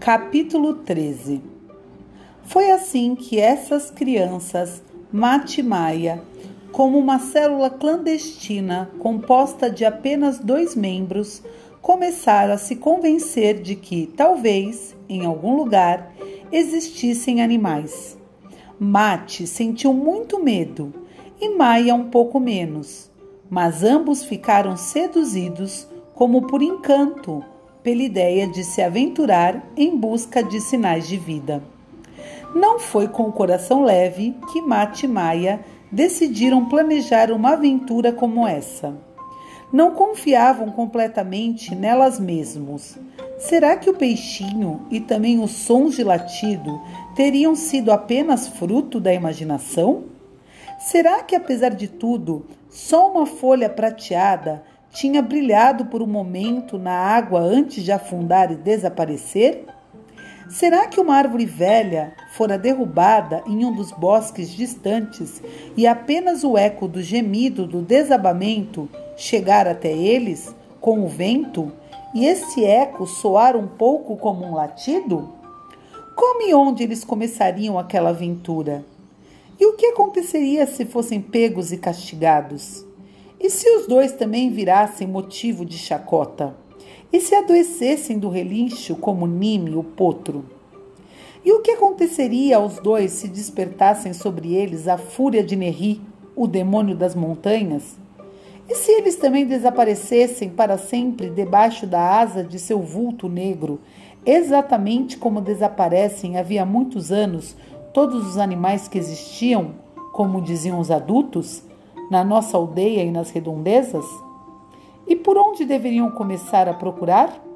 Capítulo 13 Foi assim que essas crianças, Mate Maia, como uma célula clandestina composta de apenas dois membros, começaram a se convencer de que, talvez, em algum lugar, existissem animais. Mate sentiu muito medo e Maia um pouco menos, mas ambos ficaram seduzidos como por encanto pela ideia de se aventurar em busca de sinais de vida. Não foi com o coração leve que Mate e Maia decidiram planejar uma aventura como essa. Não confiavam completamente nelas mesmos. Será que o peixinho e também os sons de latido teriam sido apenas fruto da imaginação? Será que, apesar de tudo, só uma folha prateada tinha brilhado por um momento na água antes de afundar e desaparecer? Será que uma árvore velha fora derrubada em um dos bosques distantes e apenas o eco do gemido do desabamento chegar até eles com o vento e esse eco soar um pouco como um latido? Como e onde eles começariam aquela aventura? E o que aconteceria se fossem pegos e castigados? E se os dois também virassem motivo de chacota? E se adoecessem do relincho como Nime, o potro? E o que aconteceria aos dois se despertassem sobre eles a fúria de Nerri, o demônio das montanhas? E se eles também desaparecessem para sempre debaixo da asa de seu vulto negro, exatamente como desaparecem havia muitos anos todos os animais que existiam, como diziam os adultos? Na nossa aldeia e nas redondezas? E por onde deveriam começar a procurar?